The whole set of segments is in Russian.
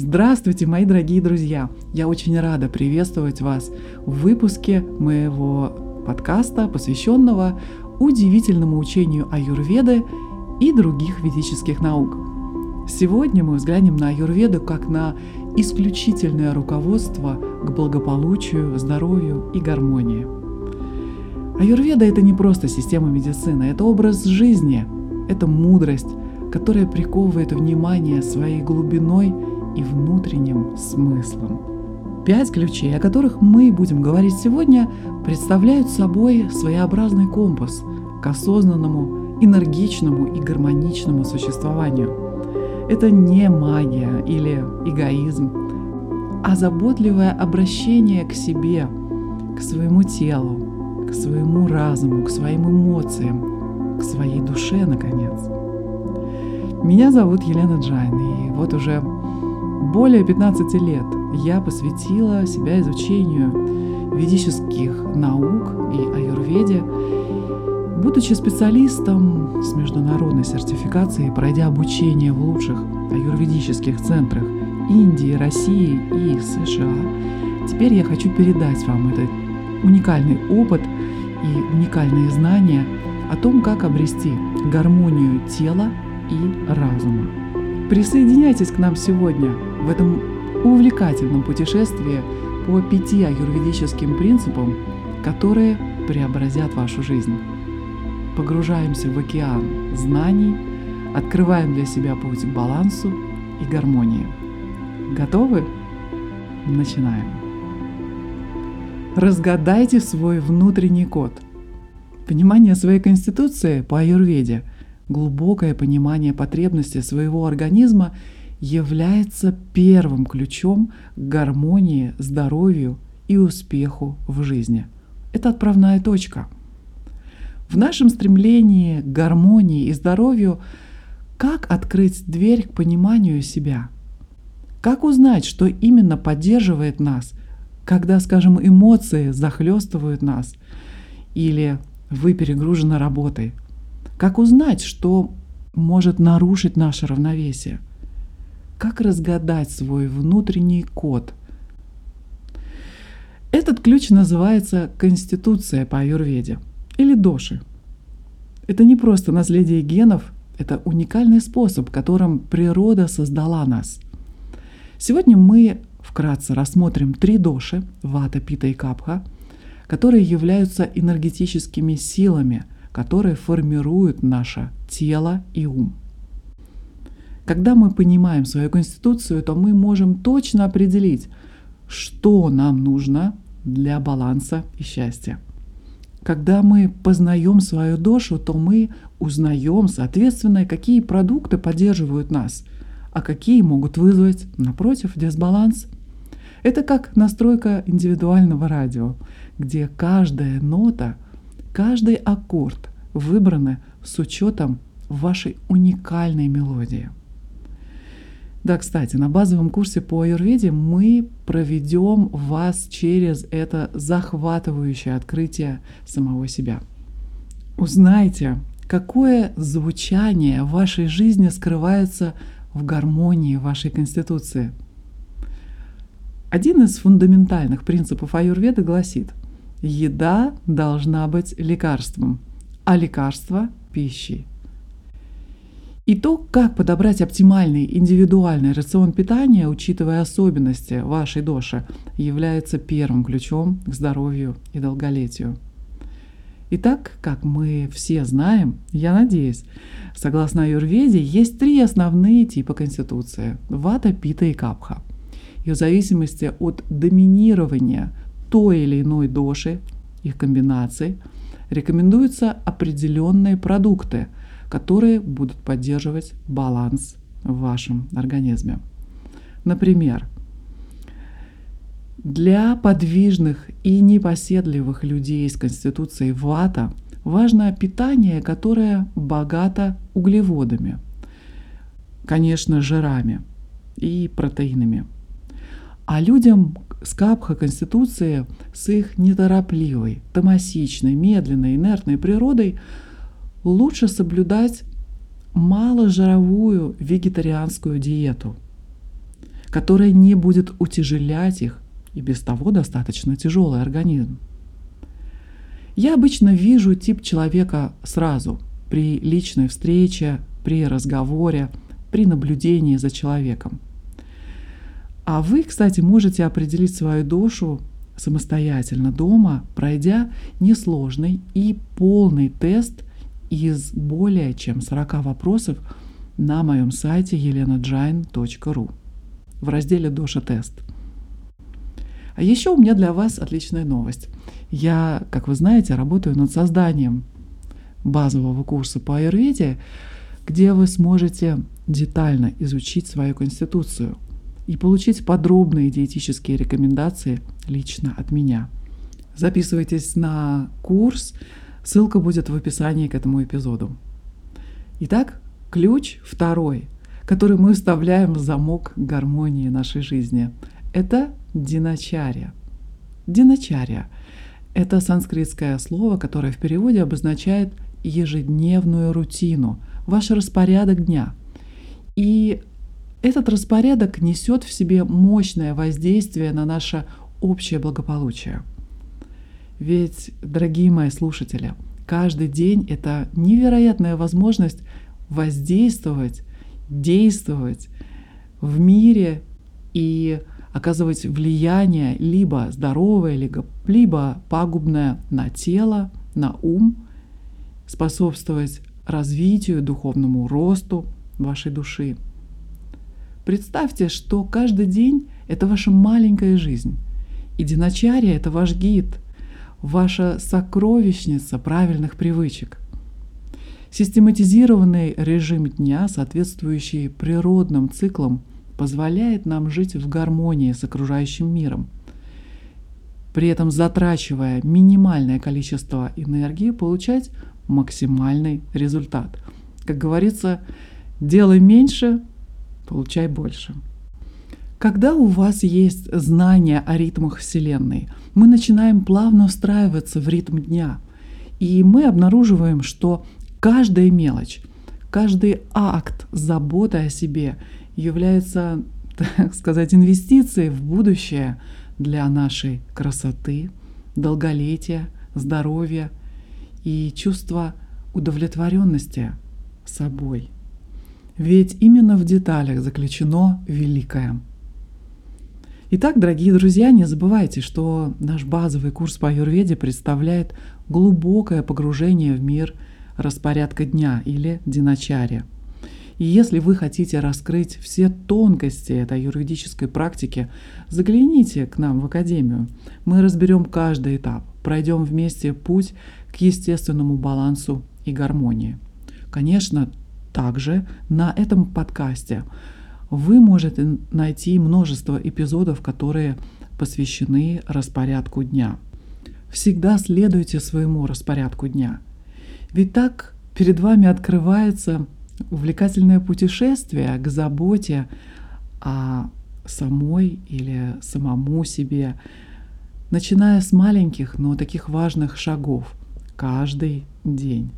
Здравствуйте, мои дорогие друзья! Я очень рада приветствовать вас в выпуске моего подкаста, посвященного удивительному учению аюрведы и других ведических наук. Сегодня мы взглянем на аюрведу как на исключительное руководство к благополучию, здоровью и гармонии. Аюрведа – это не просто система медицины, это образ жизни, это мудрость, которая приковывает внимание своей глубиной и внутренним смыслом. Пять ключей, о которых мы будем говорить сегодня, представляют собой своеобразный компас к осознанному, энергичному и гармоничному существованию. Это не магия или эгоизм, а заботливое обращение к себе, к своему телу, к своему разуму, к своим эмоциям, к своей душе, наконец. Меня зовут Елена Джайн, и вот уже более 15 лет я посвятила себя изучению ведических наук и аюрведе, будучи специалистом с международной сертификацией, пройдя обучение в лучших аюрведических центрах Индии, России и США. Теперь я хочу передать вам этот уникальный опыт и уникальные знания о том, как обрести гармонию тела и разума. Присоединяйтесь к нам сегодня в этом увлекательном путешествии по пяти аюрведическим принципам, которые преобразят вашу жизнь. Погружаемся в океан знаний, открываем для себя путь к балансу и гармонии. Готовы? Начинаем. Разгадайте свой внутренний код. Понимание своей конституции по аюрведе – глубокое понимание потребностей своего организма является первым ключом к гармонии, здоровью и успеху в жизни. Это отправная точка. В нашем стремлении к гармонии и здоровью как открыть дверь к пониманию себя? Как узнать, что именно поддерживает нас, когда, скажем, эмоции захлестывают нас или вы перегружены работой – как узнать, что может нарушить наше равновесие? Как разгадать свой внутренний код? Этот ключ называется Конституция по аюрведе или доши. Это не просто наследие генов, это уникальный способ, которым природа создала нас. Сегодня мы вкратце рассмотрим три доши – вата, пита и капха, которые являются энергетическими силами – которые формируют наше тело и ум. Когда мы понимаем свою конституцию, то мы можем точно определить, что нам нужно для баланса и счастья. Когда мы познаем свою душу, то мы узнаем, соответственно, какие продукты поддерживают нас, а какие могут вызвать, напротив, дисбаланс. Это как настройка индивидуального радио, где каждая нота – Каждый аккорд выбраны с учетом вашей уникальной мелодии. Да, кстати, на базовом курсе по аюрведе мы проведем вас через это захватывающее открытие самого себя. Узнайте, какое звучание в вашей жизни скрывается в гармонии вашей конституции. Один из фундаментальных принципов аюрведы гласит – Еда должна быть лекарством, а лекарство – пищей. И то, как подобрать оптимальный индивидуальный рацион питания, учитывая особенности вашей доши, является первым ключом к здоровью и долголетию. Итак, как мы все знаем, я надеюсь, согласно Аюрведе, есть три основные типа конституции – вата, пита и капха. И в зависимости от доминирования той или иной доши, их комбинаций, рекомендуются определенные продукты, которые будут поддерживать баланс в вашем организме. Например, для подвижных и непоседливых людей с конституцией вата важно питание, которое богато углеводами, конечно, жирами и протеинами. А людям, с капха Конституции с их неторопливой, томасичной, медленной, инертной природой лучше соблюдать маложировую вегетарианскую диету. которая не будет утяжелять их и без того достаточно тяжелый организм. Я обычно вижу тип человека сразу, при личной встрече, при разговоре, при наблюдении за человеком. А вы, кстати, можете определить свою душу самостоятельно дома, пройдя несложный и полный тест из более чем 40 вопросов на моем сайте elenajain.ru в разделе «Доша тест». А еще у меня для вас отличная новость. Я, как вы знаете, работаю над созданием базового курса по аюрведе, где вы сможете детально изучить свою конституцию и получить подробные диетические рекомендации лично от меня. Записывайтесь на курс, ссылка будет в описании к этому эпизоду. Итак, ключ второй, который мы вставляем в замок гармонии нашей жизни, это диначария. Диначария – это санскритское слово, которое в переводе обозначает ежедневную рутину, ваш распорядок дня. И этот распорядок несет в себе мощное воздействие на наше общее благополучие. Ведь, дорогие мои слушатели, каждый день — это невероятная возможность воздействовать, действовать в мире и оказывать влияние либо здоровое, либо пагубное на тело, на ум, способствовать развитию, духовному росту вашей души. Представьте, что каждый день — это ваша маленькая жизнь, и диначария — это ваш гид, ваша сокровищница правильных привычек. Систематизированный режим дня, соответствующий природным циклам, позволяет нам жить в гармонии с окружающим миром, при этом затрачивая минимальное количество энергии, получать максимальный результат. Как говорится, делай меньше, получай больше. Когда у вас есть знание о ритмах Вселенной, мы начинаем плавно встраиваться в ритм дня. И мы обнаруживаем, что каждая мелочь, каждый акт заботы о себе является, так сказать, инвестицией в будущее для нашей красоты, долголетия, здоровья и чувства удовлетворенности собой. Ведь именно в деталях заключено великое. Итак, дорогие друзья, не забывайте, что наш базовый курс по аюрведе представляет глубокое погружение в мир распорядка дня или диначария – и если вы хотите раскрыть все тонкости этой юридической практики, загляните к нам в Академию. Мы разберем каждый этап, пройдем вместе путь к естественному балансу и гармонии. Конечно, также на этом подкасте вы можете найти множество эпизодов, которые посвящены распорядку дня. Всегда следуйте своему распорядку дня. Ведь так перед вами открывается увлекательное путешествие к заботе о самой или самому себе, начиная с маленьких, но таких важных шагов каждый день.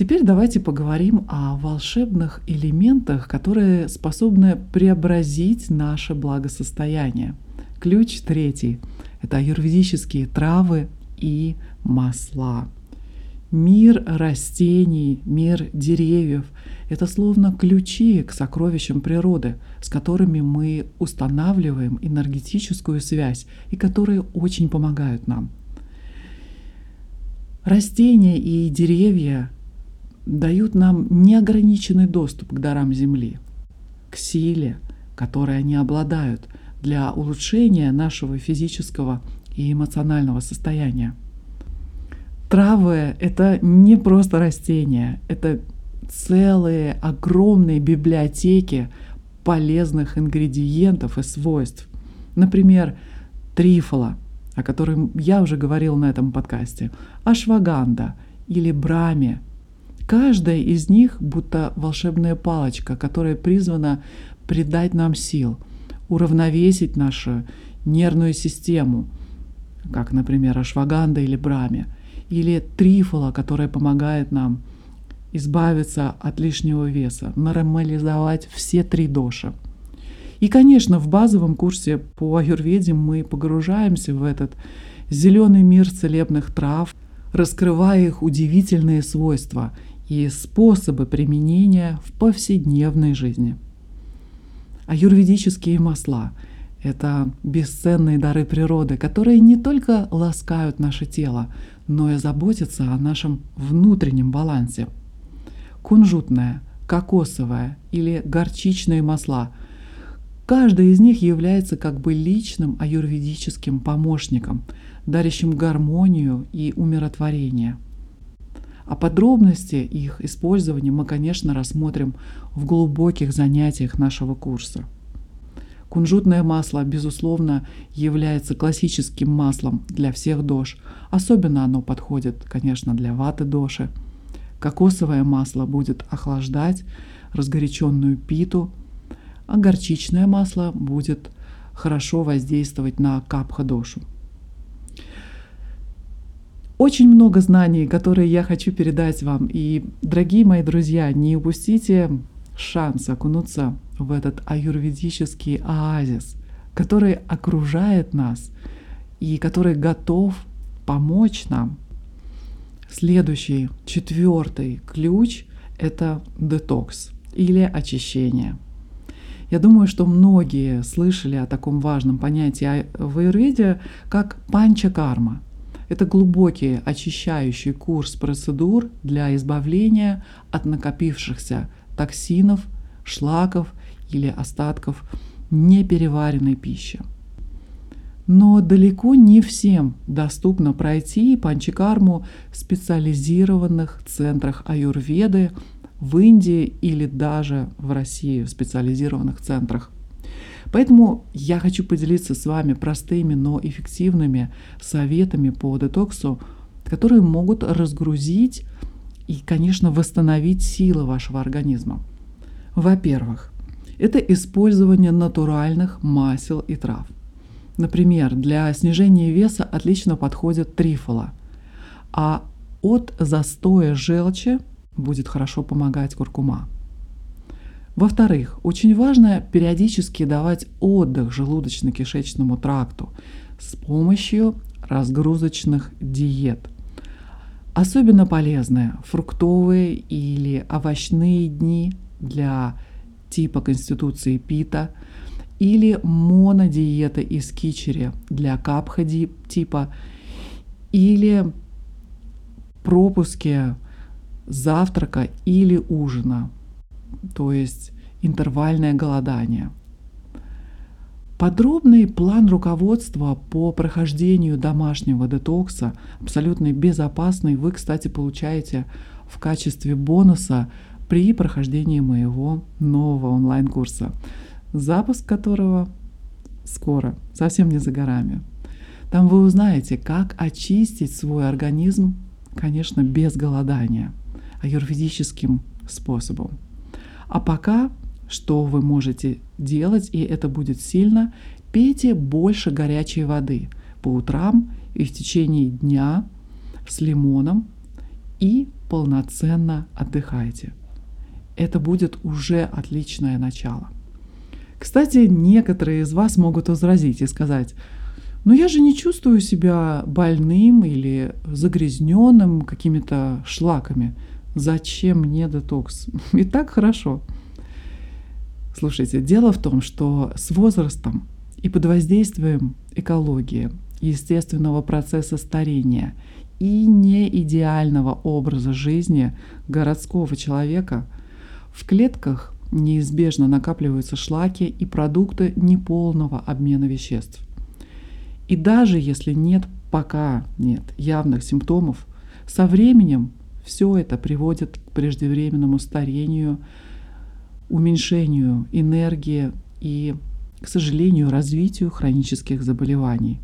Теперь давайте поговорим о волшебных элементах, которые способны преобразить наше благосостояние. Ключ третий – это аюрведические травы и масла – Мир растений, мир деревьев — это словно ключи к сокровищам природы, с которыми мы устанавливаем энергетическую связь и которые очень помогают нам. Растения и деревья дают нам неограниченный доступ к дарам Земли, к силе, которой они обладают для улучшения нашего физического и эмоционального состояния. Травы — это не просто растения, это целые огромные библиотеки полезных ингредиентов и свойств. Например, трифола, о котором я уже говорил на этом подкасте, ашваганда или брами. Каждая из них будто волшебная палочка, которая призвана придать нам сил, уравновесить нашу нервную систему, как, например, ашваганда или брами – или трифола, которая помогает нам избавиться от лишнего веса, нормализовать все три доши. И, конечно, в базовом курсе по аюрведе мы погружаемся в этот зеленый мир целебных трав, раскрывая их удивительные свойства и способы применения в повседневной жизни. Аюрведические масла – это бесценные дары природы, которые не только ласкают наше тело, но и заботятся о нашем внутреннем балансе. Кунжутное, кокосовое или горчичные масла – Каждый из них является как бы личным аюрведическим помощником, дарящим гармонию и умиротворение. А подробности их использования мы, конечно, рассмотрим в глубоких занятиях нашего курса. Кунжутное масло, безусловно, является классическим маслом для всех дож. Особенно оно подходит, конечно, для ваты доши. Кокосовое масло будет охлаждать разгоряченную питу, а горчичное масло будет хорошо воздействовать на капха-дошу. Очень много знаний, которые я хочу передать вам. И, дорогие мои друзья, не упустите шанс окунуться в этот аюрведический оазис, который окружает нас и который готов помочь нам. Следующий, четвертый ключ – это детокс или очищение – я думаю, что многие слышали о таком важном понятии в аюрведе, как панча-карма. Это глубокий очищающий курс процедур для избавления от накопившихся токсинов, шлаков или остатков непереваренной пищи. Но далеко не всем доступно пройти панчакарму в специализированных центрах аюрведы в Индии или даже в России в специализированных центрах. Поэтому я хочу поделиться с вами простыми, но эффективными советами по детоксу, которые могут разгрузить и, конечно, восстановить силы вашего организма. Во-первых, это использование натуральных масел и трав. Например, для снижения веса отлично подходит трифола, а от застоя желчи будет хорошо помогать куркума. Во-вторых, очень важно периодически давать отдых желудочно-кишечному тракту с помощью разгрузочных диет. Особенно полезны фруктовые или овощные дни для типа конституции пита или монодиета из кичери для капха типа или пропуски завтрака или ужина, то есть интервальное голодание. Подробный план руководства по прохождению домашнего детокса, абсолютно безопасный, вы, кстати, получаете в качестве бонуса при прохождении моего нового онлайн-курса, запуск которого скоро, совсем не за горами. Там вы узнаете, как очистить свой организм, конечно, без голодания – аюрведическим способом. А пока, что вы можете делать, и это будет сильно, пейте больше горячей воды по утрам и в течение дня с лимоном и полноценно отдыхайте. Это будет уже отличное начало. Кстати, некоторые из вас могут возразить и сказать, но я же не чувствую себя больным или загрязненным какими-то шлаками. Зачем мне детокс? И так хорошо. Слушайте, дело в том, что с возрастом и под воздействием экологии, естественного процесса старения и неидеального образа жизни городского человека в клетках неизбежно накапливаются шлаки и продукты неполного обмена веществ. И даже если нет пока нет явных симптомов, со временем все это приводит к преждевременному старению, уменьшению энергии и, к сожалению, развитию хронических заболеваний.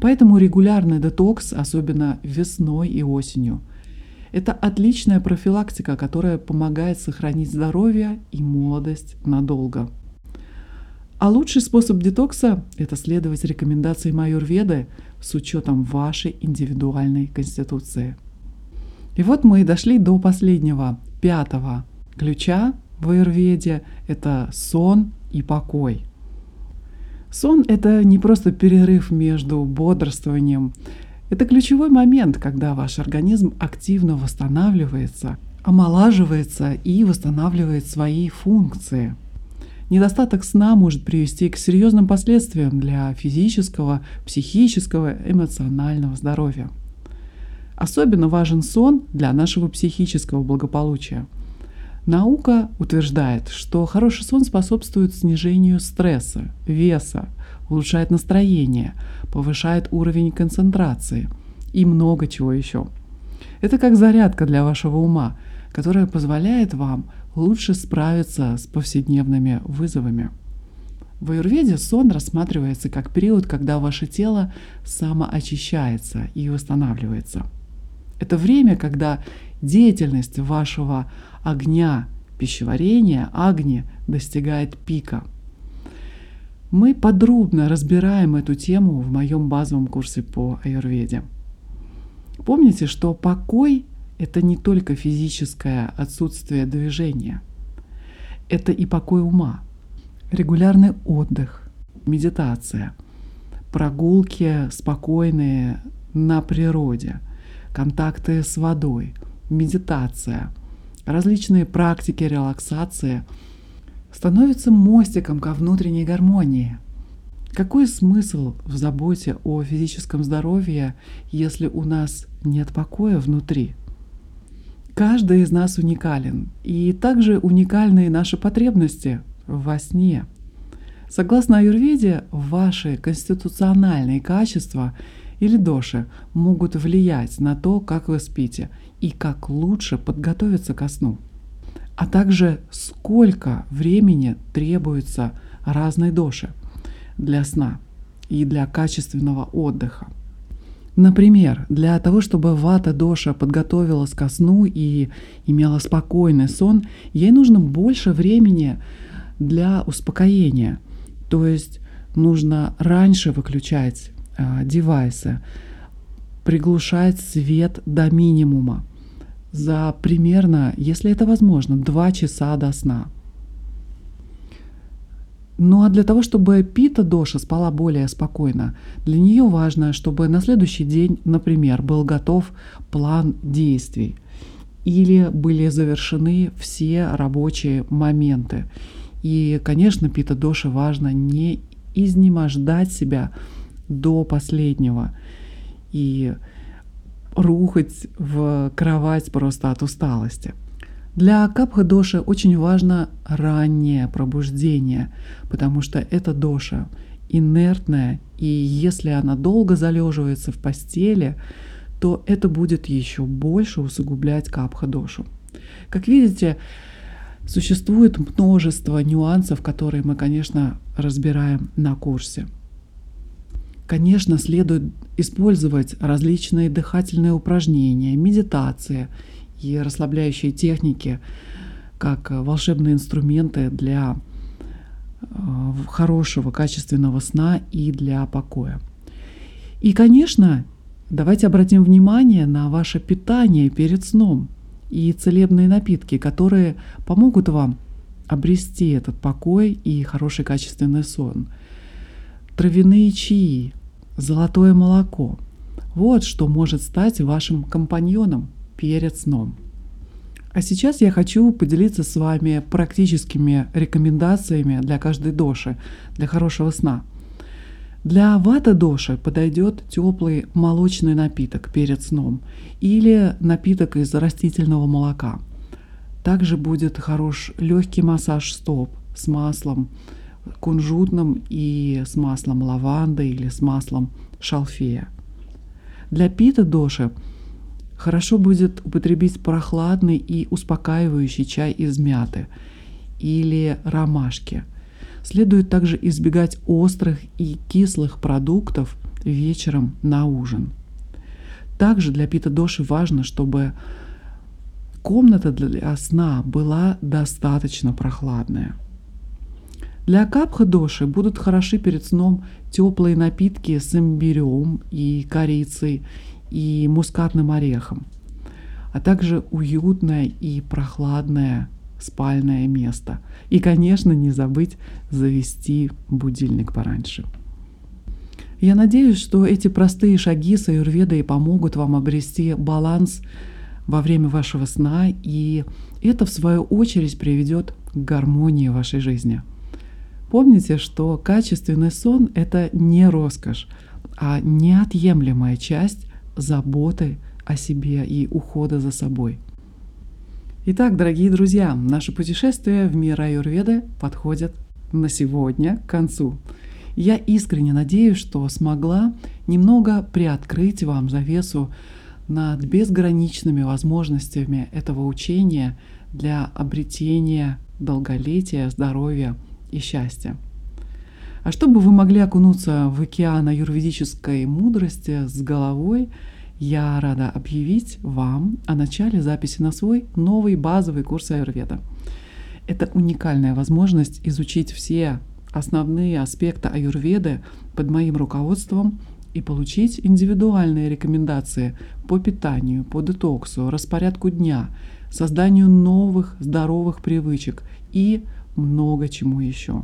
Поэтому регулярный детокс, особенно весной и осенью, это отличная профилактика, которая помогает сохранить здоровье и молодость надолго. А лучший способ детокса – это следовать рекомендациям Майорведы с учетом вашей индивидуальной конституции – И вот мы и дошли до последнего, пятого ключа в аюрведе – это сон и покой. Сон – это не просто перерыв между бодрствованием, это ключевой момент, когда ваш организм активно восстанавливается, омолаживается и восстанавливает свои функции. Недостаток сна может привести к серьезным последствиям для физического, психического, эмоционального здоровья. Особенно важен сон для нашего психического благополучия. Наука утверждает, что хороший сон способствует снижению стресса, веса, улучшает настроение, повышает уровень концентрации и много чего еще. Это как зарядка для вашего ума, которая позволяет вам лучше справиться с повседневными вызовами. В аюрведе сон рассматривается как период, когда ваше тело самоочищается и восстанавливается. Это время, когда деятельность вашего огня пищеварения, агни, достигает пика – мы подробно разбираем эту тему в моем базовом курсе по аюрведе. Помните, что покой – это не только физическое отсутствие движения, это и покой ума, регулярный отдых, медитация, прогулки спокойные на природе, контакты с водой, медитация, различные практики релаксации – становится мостиком ко внутренней гармонии. Какой смысл в заботе о физическом здоровье, если у нас нет покоя внутри? Каждый из нас уникален, и также уникальны наши потребности во сне. Согласно аюрведе, ваши конституциональные качества или доши могут влиять на то, как вы спите и как лучше подготовиться ко сну а также сколько времени требуется разной доше для сна и для качественного отдыха. Например, для того, чтобы вата доша подготовилась ко сну и имела спокойный сон, ей нужно больше времени для успокоения. То есть нужно раньше выключать девайсы, приглушать свет до минимума, за примерно, если это возможно, 2 часа до сна. Ну а для того, чтобы Пита Доша спала более спокойно, для нее важно, чтобы на следующий день, например, был готов план действий или были завершены все рабочие моменты. И, конечно, Пита Доша важно не изнемождать себя до последнего. И рухать в кровать просто от усталости. Для капха-доши очень важно раннее пробуждение, потому что эта доша инертная, и если она долго залеживается в постели, то это будет еще больше усугублять капха-дошу. Как видите, существует множество нюансов, которые мы, конечно, разбираем на курсе. Конечно, следует использовать различные дыхательные упражнения, медитации и расслабляющие техники как волшебные инструменты для э, хорошего, качественного сна и для покоя. И, конечно, давайте обратим внимание на ваше питание перед сном и целебные напитки, которые помогут вам обрести этот покой и хороший качественный сон. Травяные чаи, золотое молоко. Вот что может стать вашим компаньоном перед сном. А сейчас я хочу поделиться с вами практическими рекомендациями для каждой доши, для хорошего сна. Для вата доши подойдет теплый молочный напиток перед сном или напиток из растительного молока. Также будет хорош легкий массаж стоп с маслом, кунжутным и с маслом лаванды или с маслом шалфея. Для пита доши хорошо будет употребить прохладный и успокаивающий чай из мяты или ромашки. Следует также избегать острых и кислых продуктов вечером на ужин. Также для пита доши важно, чтобы комната для сна была достаточно прохладная. Для капха-доши будут хороши перед сном теплые напитки с имбирем и корицей и мускатным орехом. а также уютное и прохладное спальное место. И, конечно, не забыть завести будильник пораньше. Я надеюсь, что эти простые шаги с аюрведой помогут вам обрести баланс во время вашего сна, и это, в свою очередь, приведет к гармонии вашей жизни. Помните, что качественный сон — это не роскошь, а неотъемлемая часть заботы о себе и ухода за собой. Итак, дорогие друзья, наше путешествие в мир Аюрведы подходит на сегодня к концу. Я искренне надеюсь, что смогла немного приоткрыть вам завесу над безграничными возможностями этого учения для обретения долголетия, здоровья и счастья. А чтобы вы могли окунуться в океан юридической мудрости с головой, я рада объявить вам о начале записи на свой новый базовый курс Аюрведа. Это уникальная возможность изучить все основные аспекты аюрведы под моим руководством и получить индивидуальные рекомендации по питанию, по детоксу, распорядку дня, созданию новых здоровых привычек и много чему еще.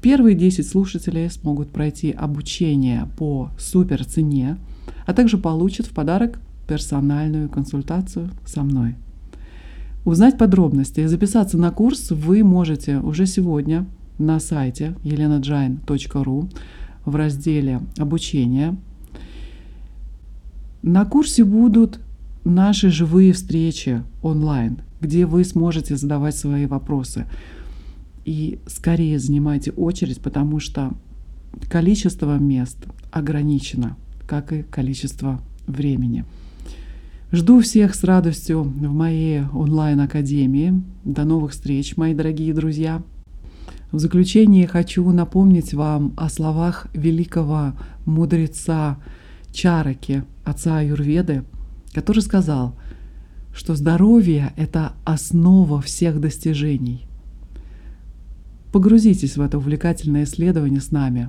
Первые 10 слушателей смогут пройти обучение по супер цене, а также получат в подарок персональную консультацию со мной. Узнать подробности и записаться на курс вы можете уже сегодня на сайте elenajain.ru в разделе «Обучение». На курсе будут наши живые встречи онлайн, где вы сможете задавать свои вопросы. И скорее занимайте очередь, потому что количество мест ограничено, как и количество времени. Жду всех с радостью в моей онлайн-академии. До новых встреч, мои дорогие друзья! В заключение хочу напомнить вам о словах великого мудреца Чараки, отца Аюрведы, который сказал, что здоровье — это основа всех достижений. Погрузитесь в это увлекательное исследование с нами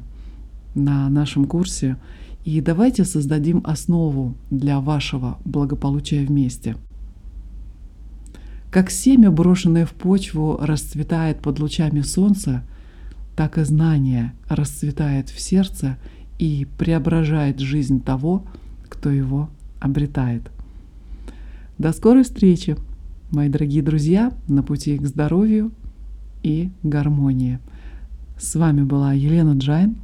на нашем курсе и давайте создадим основу для вашего благополучия вместе — как семя, брошенное в почву, расцветает под лучами солнца, так и знание расцветает в сердце и преображает жизнь того, кто его обретает. До скорой встречи, мои дорогие друзья, на пути к здоровью и гармонии. С вами была Елена Джайн.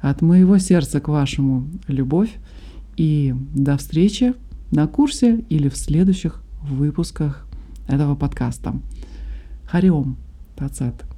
От моего сердца к вашему любовь. И до встречи на курсе или в следующих выпусках этого подкаста. Хариом, Тацат.